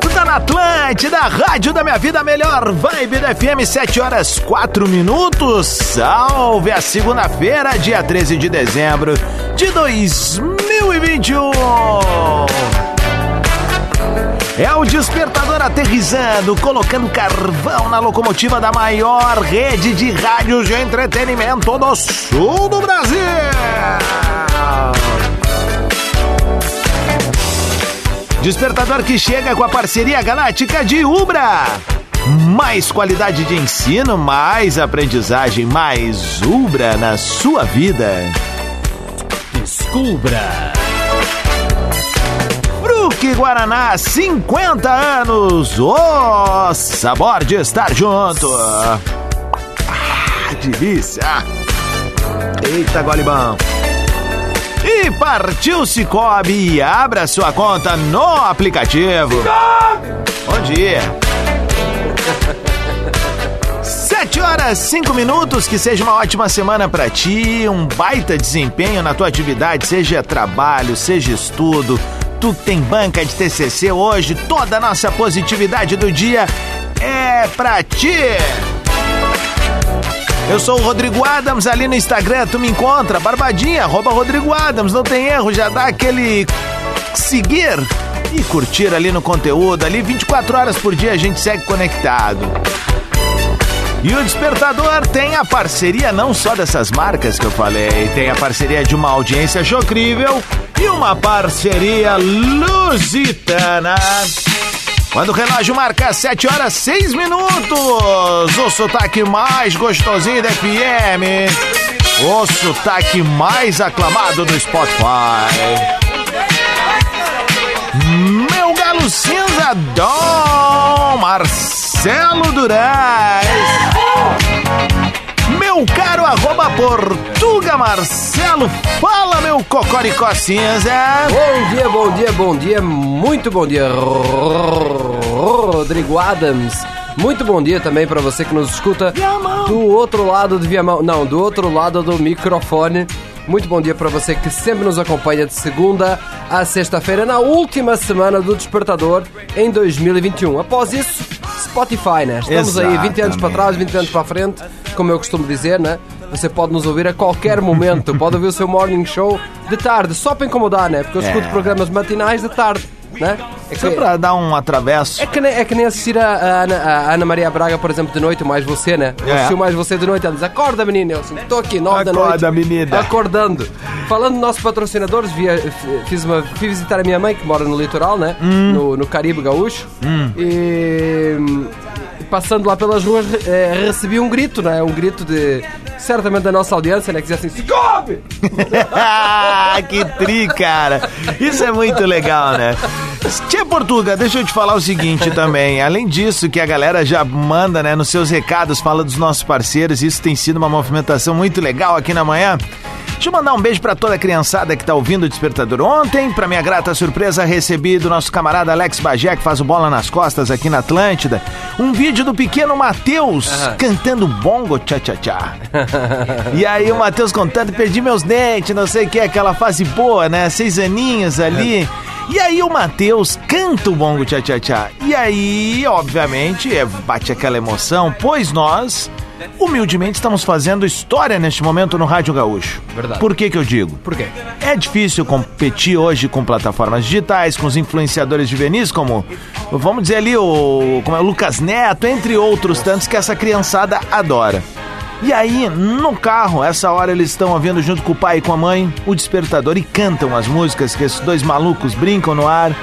Tu tá na Atlântida, rádio da minha vida, melhor vibe da FM, 7 horas 4 minutos. Salve a segunda-feira, dia 13 de dezembro de 2021. É o despertador aterrizando, colocando carvão na locomotiva da maior rede de rádios de entretenimento do sul do Brasil. Despertador que chega com a parceria galáctica de Ubra. Mais qualidade de ensino, mais aprendizagem, mais Ubra na sua vida. Descubra. Fruque Guaraná, 50 anos. O oh, sabor de estar junto. Ah, delícia. Eita. E partiu Cicobi! Abra sua conta no aplicativo. Bom dia! Sete horas, cinco minutos, que seja uma ótima semana para ti, um baita desempenho na tua atividade, seja trabalho, seja estudo. Tu tem banca de TCC hoje, toda a nossa positividade do dia é pra ti! Eu sou o Rodrigo Adams, ali no Instagram tu me encontra, barbadinha, arroba Rodrigo Adams, não tem erro, já dá aquele seguir e curtir ali no conteúdo, ali 24 horas por dia a gente segue conectado. E o Despertador tem a parceria não só dessas marcas que eu falei, tem a parceria de uma audiência chocrível e uma parceria lusitana. Quando o relógio marca 7 horas 6 minutos, o sotaque mais gostosinho da FM, o sotaque mais aclamado do Spotify. Meu galo cinza, Dom Marcelo Duraz. Meu caro arroba Portuga Marcelo, fala meu cocoricó cinza. Bom dia, bom dia, bom dia, muito bom dia, Rodrigo Adams. Muito bom dia também para você que nos escuta do outro lado do Viamão, não, do outro lado do microfone. Muito bom dia para você que sempre nos acompanha de segunda a sexta-feira, na última semana do Despertador em 2021. Após isso, Spotify, né? Estamos Exatamente. aí 20 anos para trás, 20 anos para frente, como eu costumo dizer, né? Você pode nos ouvir a qualquer momento. Pode ouvir o seu morning show de tarde, só para incomodar, né? Porque eu escuto é. programas matinais de tarde né? É que, Só pra dar um atravesso. É que nem, é que nem assistir a, a, Ana, a Ana Maria Braga, por exemplo, de noite, mais você, né? É. Assistiu mais você de noite, ela diz, acorda menina, eu assim, tô aqui, nove acorda, da noite. Acorda menina. Acordando. Falando dos nossos patrocinadores, via, fiz uma, fui visitar a minha mãe, que mora no litoral, né? Hum. No, no Caribe Gaúcho. Hum. E passando lá pelas ruas, é, recebi um grito, né? Um grito de. Certamente da nossa audiência, né? Que dizia assim: come! que tri, cara! Isso é muito legal, né? Tia Portuga, deixa eu te falar o seguinte também. Além disso, que a galera já manda, né, nos seus recados, fala dos nossos parceiros, isso tem sido uma movimentação muito legal aqui na manhã. Deixa eu mandar um beijo para toda a criançada que tá ouvindo o Despertador ontem. Para minha grata surpresa, recebi do nosso camarada Alex Bagé, que faz o bola nas costas aqui na Atlântida, um vídeo do pequeno Matheus uhum. cantando bongo tchá-tchá-tchá. e aí o Matheus contando, perdi meus dentes, não sei o que, aquela fase boa, né? Seis aninhos ali. E aí o Matheus canta o bongo tchá-tchá-tchá. E aí, obviamente, é, bate aquela emoção, pois nós humildemente estamos fazendo história neste momento no Rádio Gaúcho. Verdade. Por que que eu digo? Por quê? É difícil competir hoje com plataformas digitais, com os influenciadores juvenis como, vamos dizer ali, o, como é, o Lucas Neto, entre outros tantos que essa criançada adora. E aí, no carro, essa hora eles estão ouvindo junto com o pai e com a mãe o despertador e cantam as músicas que esses dois malucos brincam no ar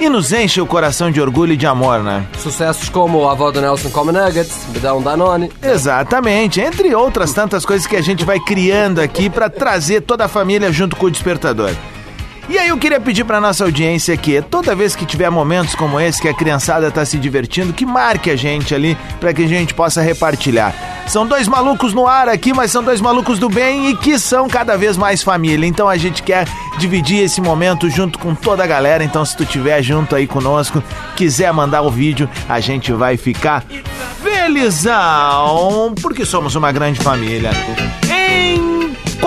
e nos enchem o coração de orgulho e de amor, né? Sucessos como a avó do Nelson come nuggets, me dá um Danone. Exatamente, entre outras tantas coisas que a gente vai criando aqui para trazer toda a família junto com o despertador. E aí eu queria pedir para nossa audiência que toda vez que tiver momentos como esse que a criançada tá se divertindo, que marque a gente ali para que a gente possa repartilhar. São dois malucos no ar aqui, mas são dois malucos do bem e que são cada vez mais família. Então a gente quer dividir esse momento junto com toda a galera. Então se tu tiver junto aí conosco, quiser mandar o vídeo, a gente vai ficar felizão, porque somos uma grande família. Em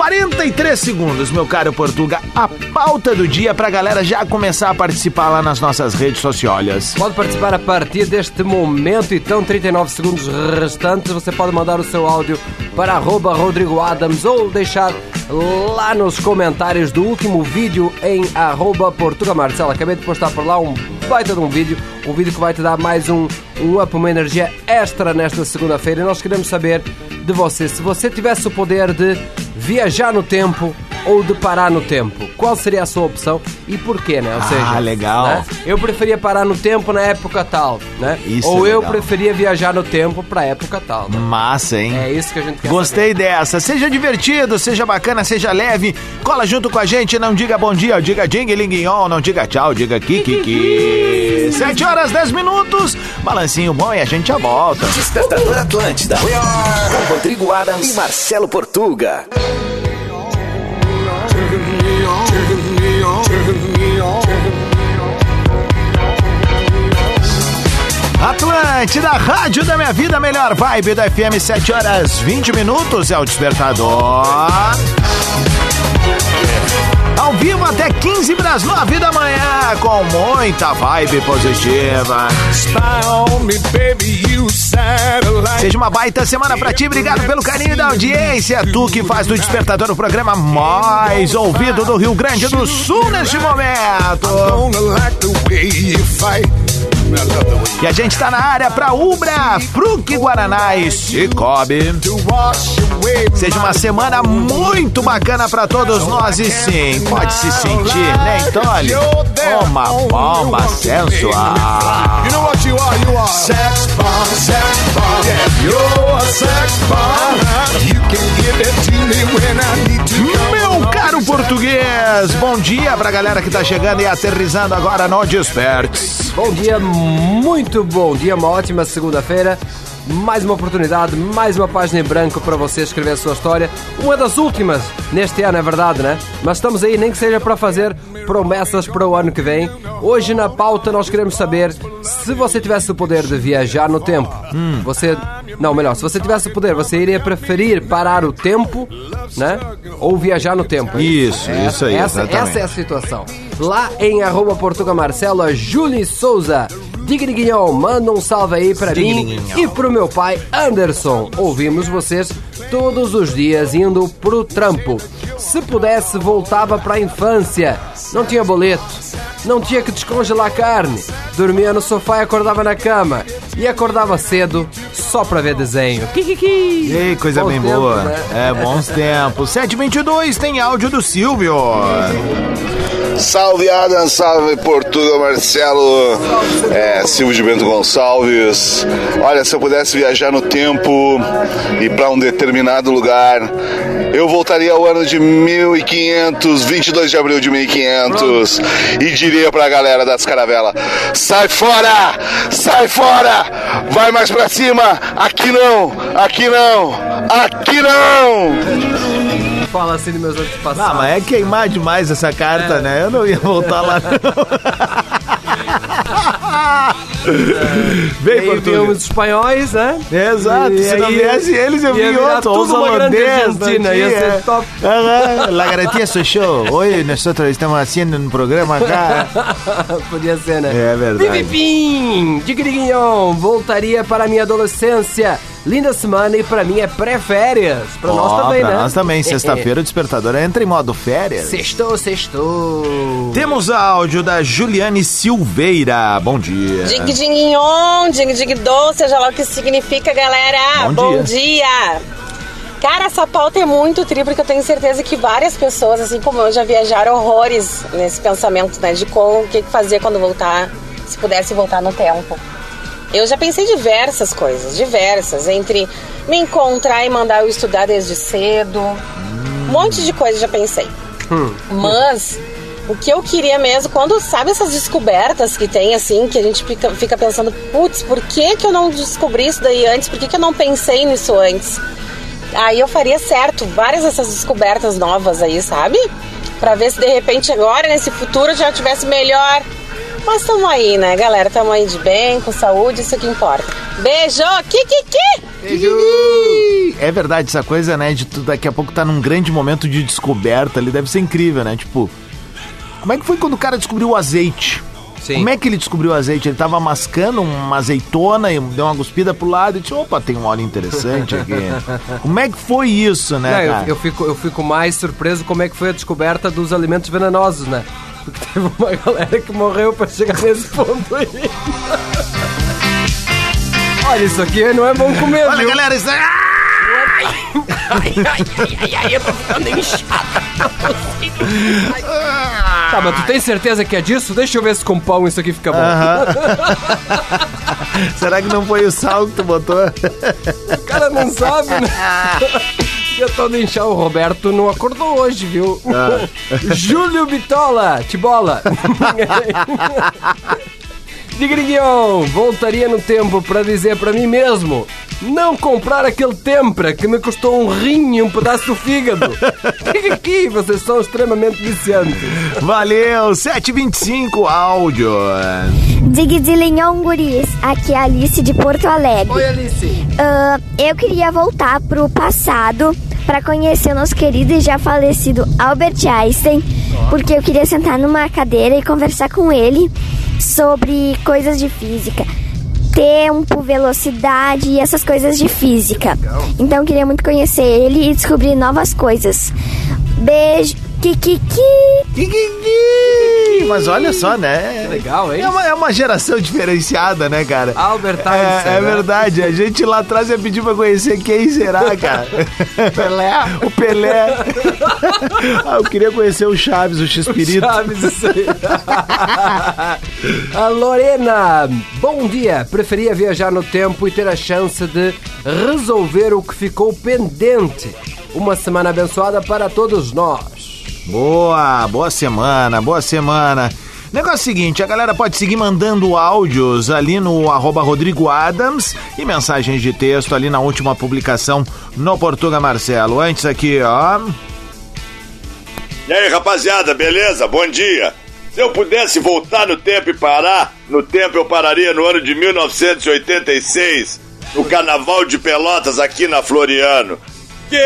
43 segundos, meu caro Portuga, a pauta do dia pra galera já começar a participar lá nas nossas redes sociais. Pode participar a partir deste momento, então 39 segundos restantes. Você pode mandar o seu áudio para arroba Rodrigo Adams ou deixar lá nos comentários do último vídeo em arroba Portuga. Acabei de postar por lá um baita de um vídeo, um vídeo que vai te dar mais um, um up, uma energia extra nesta segunda-feira. E nós queremos saber de você, se você tivesse o poder de viajar no tempo ou de parar no tempo, qual seria a sua opção e porquê, né? Ou Ah, legal. né? Eu preferia parar no tempo na época tal, né? Isso ou é eu legal. preferia viajar no tempo pra época tal. né? Massa, hein? É isso que a gente quer Gostei dessa. Seja divertido, seja bacana, seja leve. Cola junto com a gente. Não diga bom dia, diga ding linguinhon. Não diga tchau, diga kikiki. 7 horas 10 minutos. Balancinho bom e a gente já volta. Despertador Atlântida. Com Rodrigo Adams e Marcelo Portuga. Atlântida, rádio da minha vida, melhor vibe da FM, 7 horas 20 minutos é o despertador. Ao vivo até 15 para as 9 da manhã, com muita vibe positiva. Seja uma baita semana pra ti, obrigado pelo carinho da audiência. Tu que faz do Despertador o programa mais ouvido do Rio Grande do Sul neste momento. E a gente tá na área pra Ubra, Fruc Guaraná e Cicobi. Seja uma semana muito bacana pra todos nós e sim, pode se sentir, né, Tolly? Uma bomba sensual. You know what you are? You are sex bomb, sex bomb. Yeah, you're a sex bomb. You can give it to me when I need to. Meu caro português, bom dia pra galera que tá chegando e aterrizando agora no Despertes. Bom dia, muito bom dia, uma ótima segunda-feira. Mais uma oportunidade, mais uma página em branco para você escrever a sua história. Uma das últimas neste ano, é verdade, né? Mas estamos aí, nem que seja para fazer promessas para o ano que vem. Hoje na pauta nós queremos saber se você tivesse o poder de viajar no tempo. Você. Não, melhor, se você tivesse o poder, você iria preferir parar o tempo, né? Ou viajar no tempo. é Isso, isso aí, essa, exatamente. essa é a situação. Lá em arroba Portuga Marcelo, a Julie Souza. Digriguinhão, manda um salve aí pra mim e pro meu pai Anderson. Ouvimos vocês todos os dias indo pro trampo. Se pudesse, voltava pra infância. Não tinha boleto, não tinha que descongelar carne. Dormia no sofá e acordava na cama. E acordava cedo só pra ver desenho. Kikiki! Ei, coisa Bons bem tempos, boa. né? É, bons tempos. 722 tem áudio do Silvio. Salve Adam, salve Portuga Marcelo, é, Silvio de Bento Gonçalves. Olha, se eu pudesse viajar no tempo e para um determinado lugar, eu voltaria ao ano de 1500, 22 de abril de 1500 e diria pra galera das caravelas: sai fora, sai fora, vai mais pra cima, aqui não, aqui não, aqui não. Fala assim dos meus antepassados. Ah, mas é queimar demais essa carta, né? Eu não ia voltar lá, não. Vem, aí Portuga. viemos os espanhóis, né? Exato, E se não aí viesse eles, eu ia vi virar outro. os holandeses, Argentina, não ia ser top. Ajá, La garantía soy yo. Hoy nosotros estamos haciendo un programa acá. Podia ser, né? É verdade. Pim, pim, de Griguinhão, voltaria para minha adolescência. Linda semana e pra mim é pré-férias. Pra nós Ó, também, pra né? nós também. Sexta-feira o despertador entra em modo férias. Sextou, sextou. Temos áudio da Juliane Silveira. Bom dia. Dig diguinhon, dig dig do, seja lá o que significa, galera. Bom Bom, dia. Cara, essa pauta é muito tri, porque eu tenho certeza que várias pessoas, assim como eu, já viajaram horrores nesse pensamento, né? De como, o que fazer quando voltar, se pudesse voltar no tempo. Eu já pensei diversas coisas, diversas, entre me encontrar e mandar eu estudar desde cedo. Um monte de coisa já pensei. Mas o que eu queria mesmo, quando sabe essas descobertas que tem, assim, que a gente fica, fica pensando, putz, por que, que eu não descobri isso daí antes? Por que, que eu não pensei nisso antes? Aí eu faria certo, várias dessas descobertas novas aí, sabe? Pra ver se de repente agora, nesse futuro, já tivesse melhor. Mas tamo aí, né, galera? Tamo aí de bem, com saúde, isso que importa. Beijo! Kikiki! É verdade, essa coisa, né, de tu daqui a pouco tá num grande momento de descoberta ali, deve ser incrível, né? Tipo, como é que foi quando o cara descobriu o azeite? Sim. Como é que ele descobriu o azeite? Ele tava mascando uma azeitona e deu uma cuspida pro lado e disse, opa, tem um óleo interessante aqui. como é que foi isso, né, Não, cara? eu, eu fico, eu fico mais surpreso como é que foi a descoberta dos alimentos venenosos, né? Porque teve uma galera que morreu pra chegar nesse ponto aí. Olha, isso aqui não é bom comer, Olha, viu? galera, isso é... Tá, mas tu tem certeza que é disso? Deixa eu ver se com pão isso aqui fica bom. Será que não foi o sal que tu botou? O cara não sabe, né? De inchar, o Roberto não acordou hoje, viu? Júlio Bitola, Tibola. Digriguion, voltaria no tempo pra dizer pra mim mesmo não comprar aquele tempra que me custou um rim e um pedaço do fígado. Aqui, vocês são extremamente viciantes. Valeu, 725 áudio. Dig Dilignon Guris, aqui é a Alice de Porto Alegre. Oi, Alice. Ah, eu queria voltar pro passado para conhecer o nosso querido e já falecido Albert Einstein, porque eu queria sentar numa cadeira e conversar com ele sobre coisas de física. Tempo, velocidade e essas coisas de física. Então eu queria muito conhecer ele e descobrir novas coisas. Beijo, Kikiki! Mas olha só, né? legal, hein? É uma, é uma geração diferenciada, né, cara? Albert Einstein, É, é verdade. A gente lá atrás ia pedir pra conhecer quem será, cara. Pelé. O Pelé. ah, eu queria conhecer o Chaves, o X-Pirito. Chaves, isso aí. a Lorena, bom dia. Preferia viajar no tempo e ter a chance de resolver o que ficou pendente. Uma semana abençoada para todos nós. Boa, boa semana, boa semana. Negócio seguinte, a galera pode seguir mandando áudios ali no arroba Rodrigo Adams e mensagens de texto ali na última publicação no Portuga Marcelo. Antes aqui, ó. E aí, rapaziada, beleza? Bom dia. Se eu pudesse voltar no tempo e parar, no tempo eu pararia no ano de 1986, no Carnaval de Pelotas aqui na Floriano. Que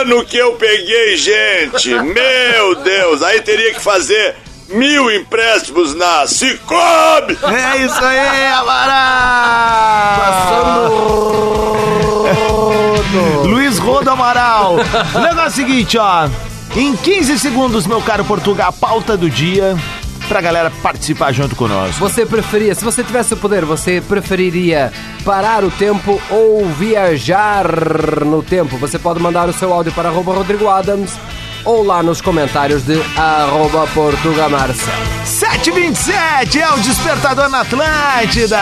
ano que eu peguei, gente! Meu Deus! Aí teria que fazer mil empréstimos na Cicobi! É isso aí, Amaral! Luiz Rodo Amaral. O negócio é o seguinte, ó. Em 15 segundos, meu caro Portugal, a pauta do dia pra galera participar junto conosco. Você preferia, se você tivesse o poder, você preferiria parar o tempo ou viajar no tempo? Você pode mandar o seu áudio para arroba Rodrigo Adams ou lá nos comentários de arroba Portugamarcel. 727 é o despertador na Atlântida.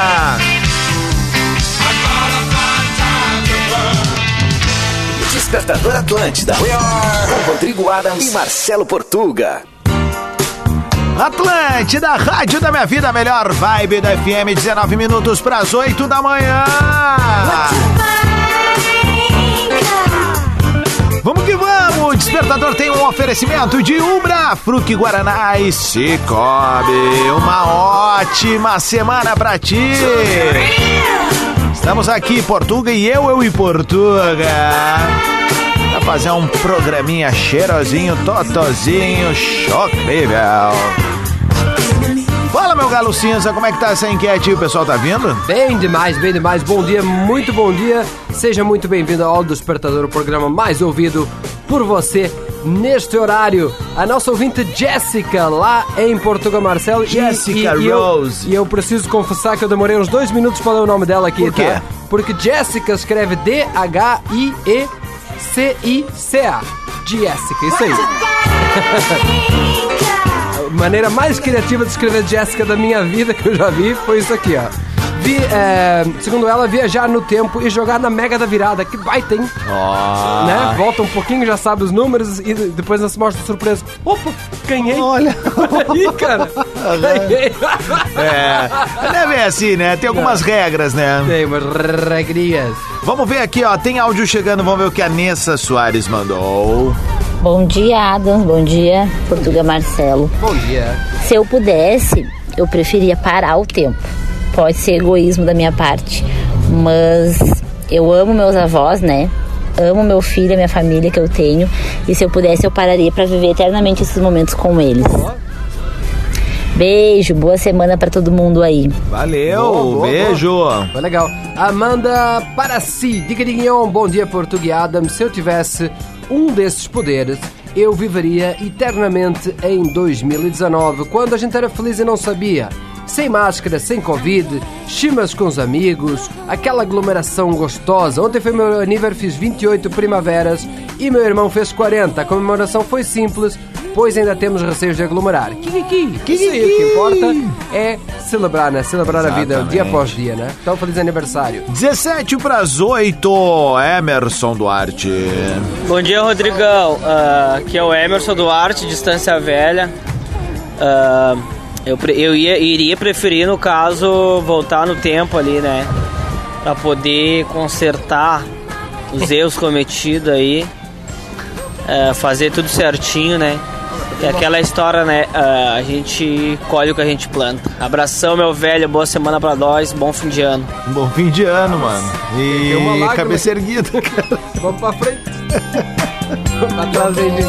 Despertador Atlântida. Com Rodrigo Adams e Marcelo Portuga. Atlântida, rádio da minha vida, melhor vibe da FM, 19 minutos para as 8 da manhã. Vamos que vamos! O Despertador tem um oferecimento de Ubra, Fruc Guaraná e Cicobi. Uma ótima semana pra ti! Estamos aqui, Portuga e eu, eu e Portuga. Fazer um programinha cheirosinho, totozinho, chocrível. Fala, meu galo cinza, como é que tá essa enquete aí? O pessoal tá vindo? Bem demais, bem demais. Bom dia, muito bom dia. Seja muito bem-vindo ao Despertador, o programa mais ouvido por você neste horário. A nossa ouvinte Jéssica, lá em Portugal, Marcelo. E- Jéssica e, e eu- Rose. E eu preciso confessar que eu demorei uns dois minutos para ler o nome dela aqui, Por quê? tá? Porque Jéssica escreve D-H-I-E-C-I-C-A. Jéssica, isso aí. A maneira mais criativa de escrever Jéssica da minha vida que eu já vi foi isso aqui, ó. Vi, é, segundo ela, viajar no tempo e jogar na Mega da Virada. Que baita, hein? Né? Volta um pouquinho, já sabe os números e depois nós mostra surpresa. Opa, ganhei. Olha. Aí, cara. É, não é bem assim, né? Tem algumas regras, né? Tem umas regrinhas. Vamos ver aqui, ó. Tem áudio chegando, vamos ver o que a Nessa Soares mandou. Bom dia, Adams. Bom dia, Portuga Marcelo. Bom dia. Se eu pudesse, eu preferia parar o tempo. Pode ser egoísmo da minha parte, mas eu amo meus avós, né? Amo meu filho, a minha família que eu tenho. E se eu pudesse, eu pararia para viver eternamente esses momentos com eles. Beijo, boa semana para todo mundo aí. Valeu, Boa, boa, beijo. Foi legal. Amanda para si. Diga Dignon, bom dia, Portugue Adam. Se eu tivesse um desses poderes, eu viveria eternamente em 2019, quando a gente era feliz e não sabia. Sem máscara, sem Covid, chimas com os amigos, aquela aglomeração gostosa. Ontem foi meu aniversário, fiz 28 primaveras e meu irmão fez 40. A comemoração foi simples, pois ainda temos receios de aglomerar. Kikiki! Isso aí, o que importa é celebrar, né? Celebrar a vida dia após dia, né? Então, feliz aniversário. 17 pras 8, Emerson Duarte. Bom dia, Rodrigão. Ah, aqui é o Emerson Duarte, Distância Velha. Ah, eu eu ia, iria preferir, no caso, voltar no tempo ali, né? Pra poder consertar os erros cometidos aí. Ah, fazer tudo certinho, né? E aquela história, né? Ah, a gente colhe o que a gente planta. Abração, meu velho. Boa semana pra nós. Bom fim de ano. Bom fim de ano, mano. E lágrima cabeça aqui. erguida, cara. Vamos pra frente. pra trás aí, gente.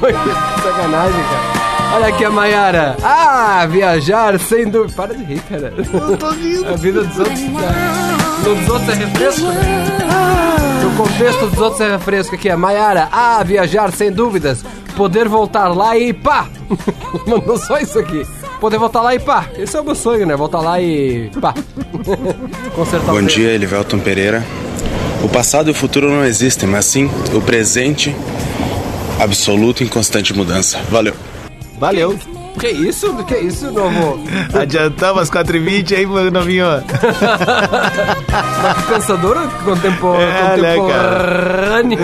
Sacanagem, cara. Olha aqui a Maiara. Ah, viajar sem dúvida. Para de rir, cara. Eu tô rindo. A vida dos outros. No dos outros é refresco, né? Contexto dos outros é refresco aqui. A Maiara. Ah, viajar sem dúvidas. Poder voltar lá e pá. Mandou só isso aqui. Poder voltar lá e pá. Esse é o meu sonho, né? Voltar lá e pá. Consertar o Bom dia, Elivelton Pereira. O passado e o futuro não existem, mas sim o presente absoluto em constante mudança. Valeu. Valeu. Que isso? Que isso, novo? Adiantamos às 4h20 aí, meu novinho. Pensador contempo... É, né, contemporâneo.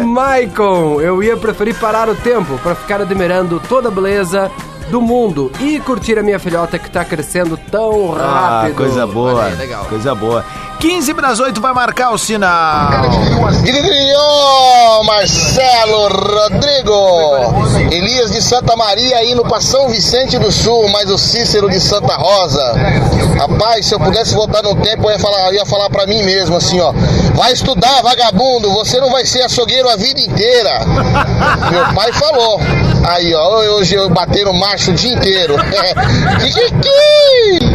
o Maicon, eu ia preferir parar o tempo para ficar admirando toda a beleza do mundo e curtir a minha filhota que tá crescendo tão Ah, rápido. coisa boa. Aí, legal. Coisa boa. 15 pras 8 vai marcar o sinal. Digrinho, Marcelo Rodrigo, Elias de Santa Maria indo pra São Vicente do Sul, mas o Cícero de Santa Rosa. Rapaz, se eu pudesse voltar no tempo, eu ia falar, eu ia falar pra mim mesmo assim, ó. Vai estudar, vagabundo, você não vai ser açougueiro a vida inteira. Meu pai falou. Aí, ó, hoje eu bater no macho o dia inteiro.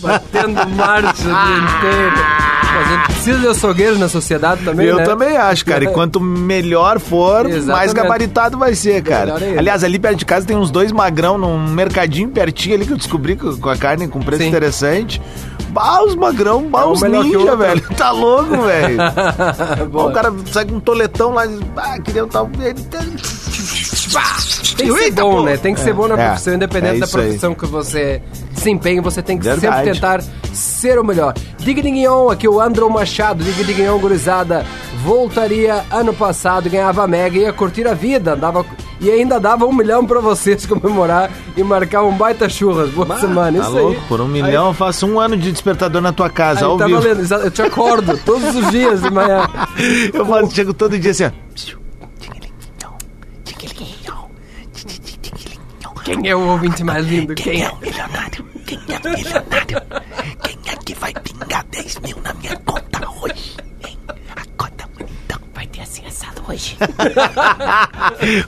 Batendo marcha o dia inteiro. A gente precisa de açougueiros na sociedade também, Eu né? também acho, cara. E quanto melhor for, mais Exatamente. gabaritado vai ser, cara. Ainda. Aliás, ali perto de casa tem uns dois magrão num mercadinho pertinho ali que eu descobri com a carne com preço Sim. interessante. Bah, os magrão, bah, É os ninja, velho. Tá louco, velho. O cara sai com um toletão lá e diz, ah, queria um tal. Tem que ser Eita, bom, pô. né? Tem que ser bom na É, profissão, independente é da isso aí. profissão que você desempenha, você tem que Verdade. sempre tentar ser o melhor. Diga Dignon, aqui o Andrew Machado, Diga Dignon, gurizada, voltaria ano passado, ganhava a Mega, ia curtir a vida, dava, e ainda dava um milhão pra vocês comemorar e marcar um baita churras. Boa semana, Tá isso louco? aí. Por um milhão eu faço um ano de despertador na tua casa, Aí ao tá vivo. valendo, eu te acordo todos os dias de manhã. Eu faço, chego todo dia assim, ó. Quem é o ouvinte mais lindo? Quem é? Milionário? Quem é milionário? Quem é que vai pingar 10 mil na minha conta hoje? Hein? Acorda, bonitão. Vai ter assim assado hoje.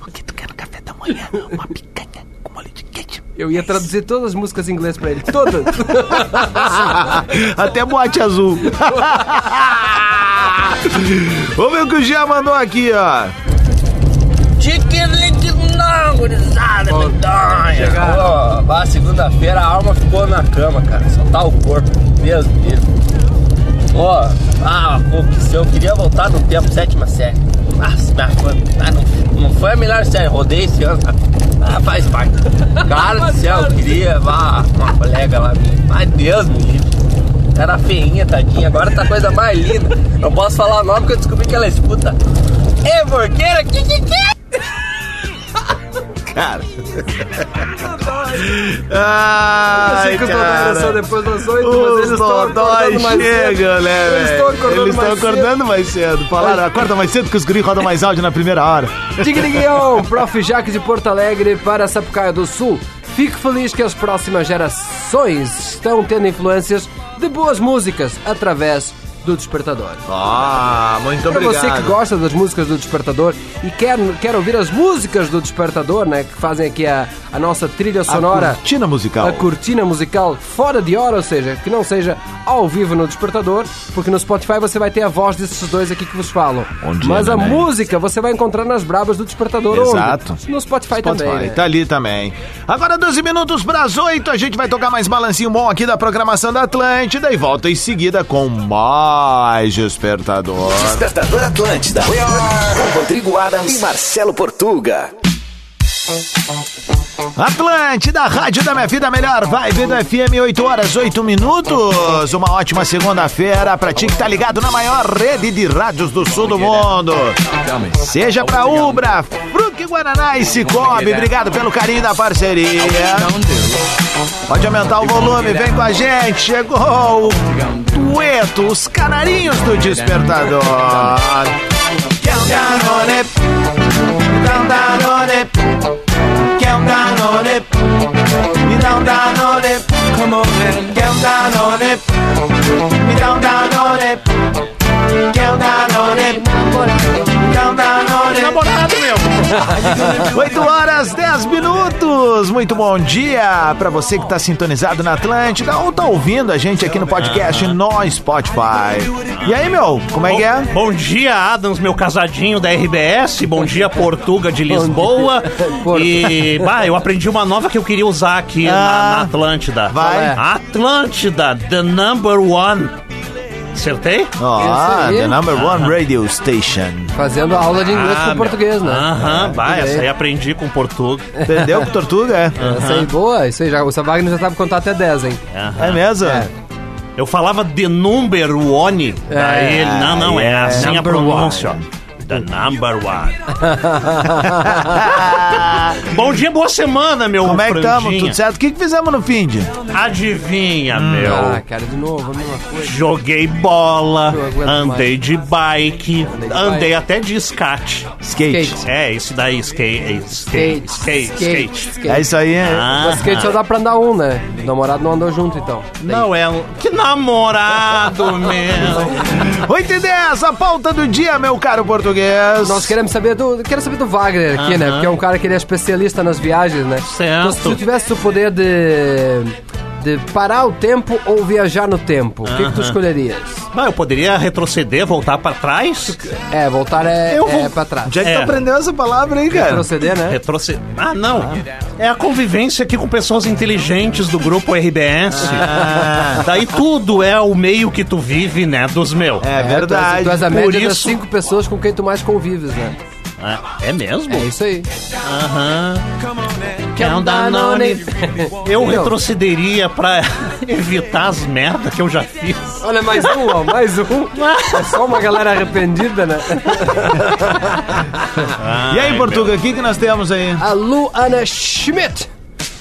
o que tu quer no café da manhã? Uma picanha com molho de queijo. Eu ia traduzir todas as músicas em inglês pra ele. Todas. Até boate azul. Vamos ver o que o Jean mandou aqui, ó. Tique-lique não, gurizada, medonha. A segunda-feira a alma ficou na cama, cara. Só tá o corpo. Deus me livre. Ó, ah, pô, que se eu queria voltar no tempo, sétima série. Nossa, mas foi, ah, não, não foi a melhor série, rodei esse ano. Ah, faz parte. Cara do céu, eu queria ah, uma colega lá minha. Ai, Deus me livre. Era feinha, tadinha. Agora tá coisa mais linda. Não posso falar o nome porque eu descobri que ela escuta. É porqueira, que que que? Cara. Ai, Eu era só cara. depois das oito, mas Os eles estão dodói chegam, cedo. né, Eles velho? estão acordando Eles estão mais cedo. acordando mais cedo. Falaram, acorda mais cedo que os guri rodam mais áudio na primeira hora. Tigriguião, Prof. Jaque de Porto Alegre para Sapucaia do Sul. Fico feliz que as próximas gerações estão tendo influências de boas músicas através do Despertador. Ah, muito Para obrigado. você que gosta das músicas do Despertador e quer, quer ouvir as músicas do Despertador, né, que fazem aqui a, a nossa trilha sonora, cortina musical. a cortina musical fora de hora, ou seja, que não seja ao vivo no Despertador, porque no Spotify você vai ter a voz desses dois aqui que vos falam. Bom dia, Mas a neném. música você vai encontrar nas brabas do Despertador. Exato. Onde? No Spotify, Spotify, também. né? tá ali também. Agora 12 minutos para as 8, a gente vai tocar mais balancinho bom aqui da programação da Atlântida e volta em seguida com mais Despertador. Despertador Atlântida. Com Rodrigo Adams e Marcelo Portuga. Atlântida, Rádio da Minha Vida, melhor vibe do FM, 8 horas, 8 minutos. Uma ótima segunda-feira pra ti que tá ligado na maior rede de rádios do sul do mundo. Seja pra Ubra, Fruc Guaraná e Cicobi, obrigado pelo carinho da parceria. Pode aumentar o volume, vem com a gente. Chegou o dueto, os canarinhos do despertador. Um Danone? Danone. Quer um Danone? Me dá um Danone. Come on, man. Quer um Danone? Me dá um Danone. Quer um Danone? Me dá um Danone. Namorado, meu. 8 horas 10 minutos. Muito bom dia pra você que tá sintonizado na Atlântida ou tá ouvindo a gente aqui no podcast no Spotify. E aí, meu, como é que é? Bom dia, Adams, meu casadinho da RBS. Bom dia, Portuga de Lisboa. E, bah, eu aprendi uma nova que eu queria usar aqui na, na Atlântida. vai. Atlântida, the number one. Acertei? Ó, the number one radio station. Fazendo aula de inglês com meu. português, né? Aham, vai, Muito essa aí aprendi com Portuga. Entendeu com Tortuga? É. Essa aí, boa. Isso aí, já, o Wagner já sabe contar até 10, hein? É mesmo? Eu falava the number one. Daí É, ele, não, não, é, é, assim a pronúncia, ó. The number one. Bom dia, boa semana, meu Como é que tamo? franjinha. Tudo certo? O que, que fizemos no fim de? Adivinha, Ah, meu. cara, de novo, a mesma coisa. Joguei bola, Eu aguento andei de bike, de andei bike. até de skate. Skate. Skate. É, isso daí, skate, é, skate, skate, skate. É isso aí, hein? Ah, Mas skate só dá pra andar um, né? O namorado não andou junto, então. não é um... Que namorado, meu. 8 e 10, a pauta do dia, meu caro português. Nós queremos saber do, quero saber do Wagner aqui, né? Aham. Porque é um cara que ele é especialista nas viagens, né? Certo. Então, se tu tivesse o poder de, de parar o tempo ou viajar no tempo, o que, que tu Aham. escolherias? Ah, eu poderia retroceder, voltar pra trás? É, voltar é, Eu vou- é pra trás. Já que É. tu aprendeu essa palavra aí, cara? Retroceder, né? Retroceder. Ah, não. É a convivência aqui com pessoas inteligentes do grupo RBS. Ah. Daí tudo é o meio que tu vive, né? Dos meus. É Tu és, verdade. tu és a Por média das isso- cinco pessoas com quem tu mais convives, né? É, é mesmo? É isso aí. Aham. Quer um Danone. Eu retrocederia pra evitar as merdas que eu já fiz. Olha, mais um, ó, mais um. É só uma galera arrependida, né? E aí, Portuga, o que, que nós temos aí? A Luana Schmidt.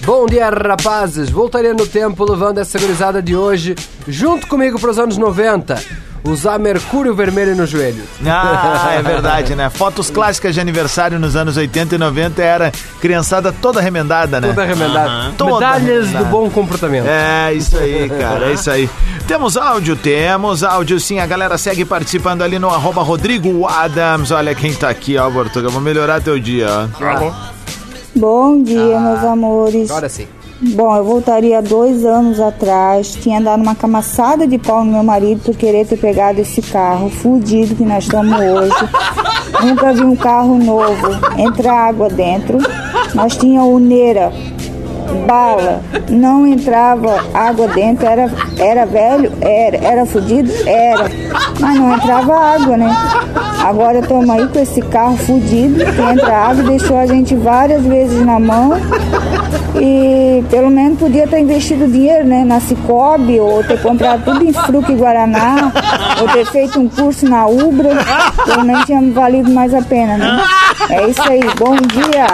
Bom dia, rapazes. Voltaria no tempo levando essa gurizada de hoje junto comigo para os anos 90. Usar mercúrio vermelho no joelho. Ah, é verdade, né? Fotos clássicas de aniversário nos anos 80 e 90 era criançada toda remendada, né? Toda remendada. Toda Medalhas remendada. do bom comportamento. É, isso aí, cara, é isso aí. Temos áudio? Temos áudio sim. A galera segue participando ali no arroba Rodrigo Adams. Olha quem tá aqui, ó, Portuga. Vou melhorar teu dia, ó. Bom dia, meus amores. Agora sim. Bom, eu voltaria dois anos atrás. Tinha dado uma camaçada de pau no meu marido por querer ter pegado esse carro fudido que nós estamos hoje. Nunca vi um carro novo entrar água dentro. Nós tinha uneira, bala, não entrava água dentro. Era, era velho? Era. Era fudido? Era. Mas não entrava água, né? Agora estamos aí com esse carro fudido que entra água, deixou a gente várias vezes na mão. E pelo menos podia ter investido dinheiro né, na Cicobi, ou ter comprado tudo em Fruc e Guaraná, ou ter feito um curso na Ubra. Pelo menos tinha valido mais a pena, né? É isso aí, bom dia!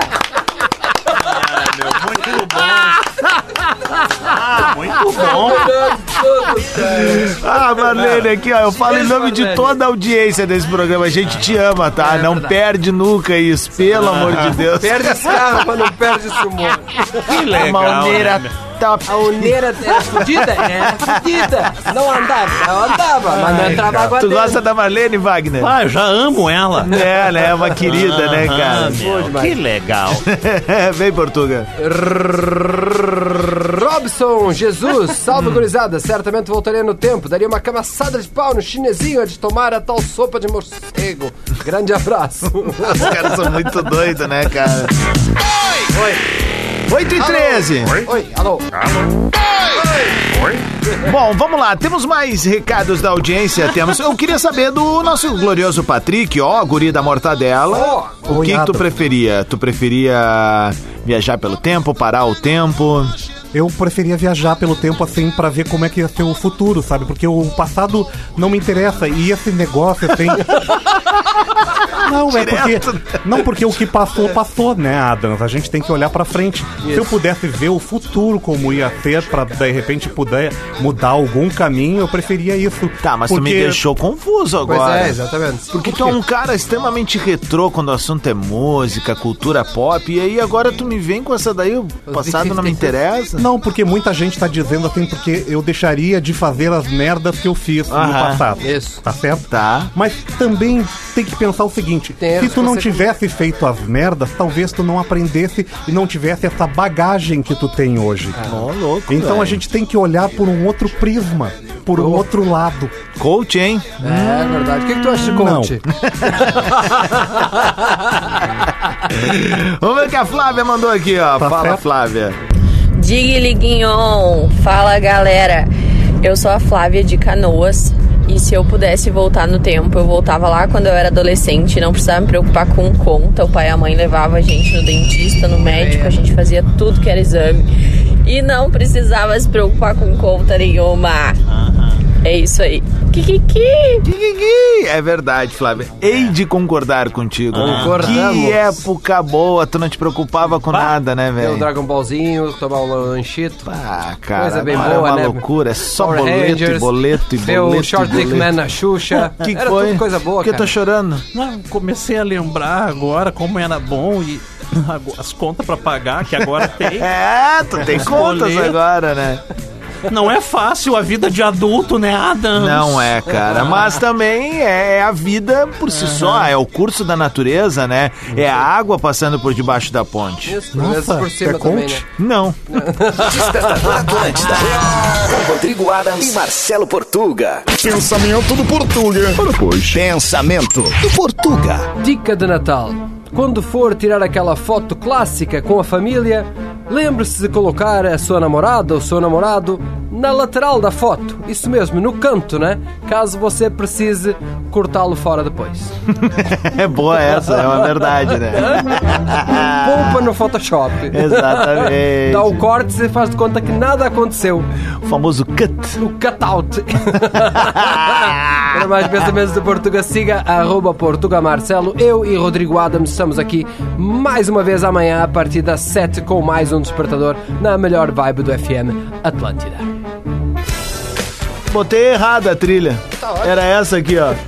Muito bom. Ah, muito bom. Ah, Marlene, aqui, ó, eu falo em nome de toda a audiência desse programa. A gente te ama, tá? Não perde nunca isso, pelo amor de Deus. Perde esse carro, mas não perde esse humor. Que legal. Top. A uneira era fudida? Era fudida. Não andava, não andava, mas não entrava água Tu gosta da Marlene, Wagner? Ah, eu já amo ela. É, né? É uma querida, né, cara? Ah, meu, que legal. Vem, Portuga. Robson Jesus, salve gurizada. Certamente voltaria no tempo. Daria uma camaçada de pau no chinesinho antes de tomar a tal sopa de morcego. Grande abraço. Os caras são muito doidos, né, cara? Oi! 8 e 13. Oi, alô. Bom, vamos lá. Temos mais recados da audiência. Temos. Eu queria saber do nosso glorioso Patrick, ó, guri da mortadela. o que, que tu preferia? Tu preferia viajar pelo tempo, parar o tempo? Eu preferia viajar pelo tempo assim pra ver como é que ia ser o futuro, sabe? Porque o passado não me interessa e esse negócio assim. Não, é porque não porque o que passou passou, né, Adams? A gente tem que olhar pra frente. Se eu pudesse ver o futuro como ia ser pra de repente poder mudar algum caminho, eu preferia isso. Tá, mas tu me deixou confuso Pois agora. é, exatamente. Porque tu é um cara extremamente retrô quando o assunto é música, cultura pop, e aí agora tu me vem com essa daí, o passado não me interessa. Não, porque muita gente tá dizendo assim, porque eu deixaria de fazer as merdas que eu fiz no Aham. passado. Isso. Tá certo? Tá. Mas também tem que pensar o seguinte: Tem se tu não que tivesse feito as merdas, talvez tu não aprendesse e não tivesse essa bagagem que tu tem hoje. Ó, louco, então velho. a gente tem que olhar por um outro prisma, por um outro lado. Coach, hein? É verdade. O que, que tu acha de Não. coach? Vamos ver o que a Flávia mandou aqui, ó. Tá Fala, certo. Flávia. Dig Liguinhon, fala galera. Eu sou a Flávia de Canoas e se eu pudesse voltar no tempo, eu voltava lá quando eu era adolescente, não precisava me preocupar com conta. O pai e a mãe levavam a gente no dentista, no médico, a gente fazia tudo que era exame e não precisava se preocupar com conta nenhuma. É isso aí. Kikiki. Kikiki. É verdade, Flávia. Hei de concordar contigo. Concordamos. Que época boa, tu não te preocupava com nada, né, Tem o velho? Dragon Ballzinho, tomar um lanchito. Ah, cara, Coisa bem agora boa, é uma né? loucura. É só Power boleto e Rangers, boleto e boleto. o Short e Dick. Man na Xuxa. Que Era foi? tudo coisa boa, Por que cara. tá chorando? Não, comecei a lembrar agora como era bom e as contas pra pagar que agora tem. É, tu tem Os contas boletos. agora, né? Não é fácil a vida de adulto, né, Adams? Não é, cara. Mas também é a vida por si só. É o curso da natureza, né? É a água passando por debaixo da ponte. Isso, menos por cima também, né? Não. Despertador Atlântida. Com Rodrigo Adams e Marcelo Portuga. Pensamento do Portuga. Pois. Pensamento do Portuga. Dica de Natal. Quando for tirar aquela foto clássica com a família, lembre-se de colocar a sua namorada ou seu namorado na lateral da foto. Isso mesmo, no canto, né? Caso você precise cortá-lo fora depois. É boa essa, é uma verdade, né? Poupa no Photoshop. Exatamente. Dá o corte e faz de conta que nada aconteceu. O famoso cut. No cutout. Para mais pensamentos do Portuga, siga arroba Portuga Marcelo. Eu e Rodrigo Adams estamos aqui mais uma vez amanhã a partir das 7 com mais um despertador na melhor vibe do FM Atlântida. Botei errado a trilha. Era essa aqui, ó.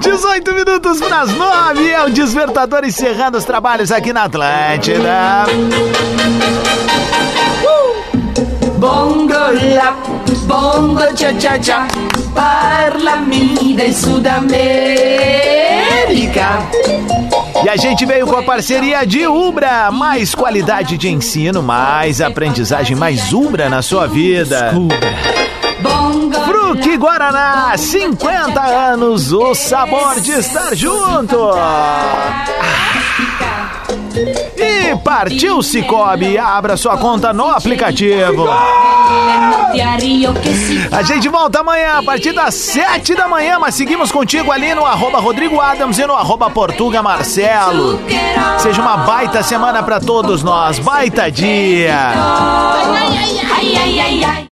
18 minutos para as 9 é o Despertador encerrando os trabalhos aqui na Atlântida. Bongo la, bongo cha cha cha, parlami del Sud America. E a gente veio com a parceria de Ubra. Mais qualidade de ensino, mais aprendizagem, mais Ubra na sua vida. Fruque Guaraná, 50 anos, o sabor de estar junto. E partiu Cicobi, abra sua conta no aplicativo. A gente volta amanhã a partir das 7 da manhã, mas seguimos contigo ali no arroba Rodrigo Adams e no arroba Portuga Marcelo. Seja uma baita semana pra todos nós, baita dia. Ai, ai, ai, ai.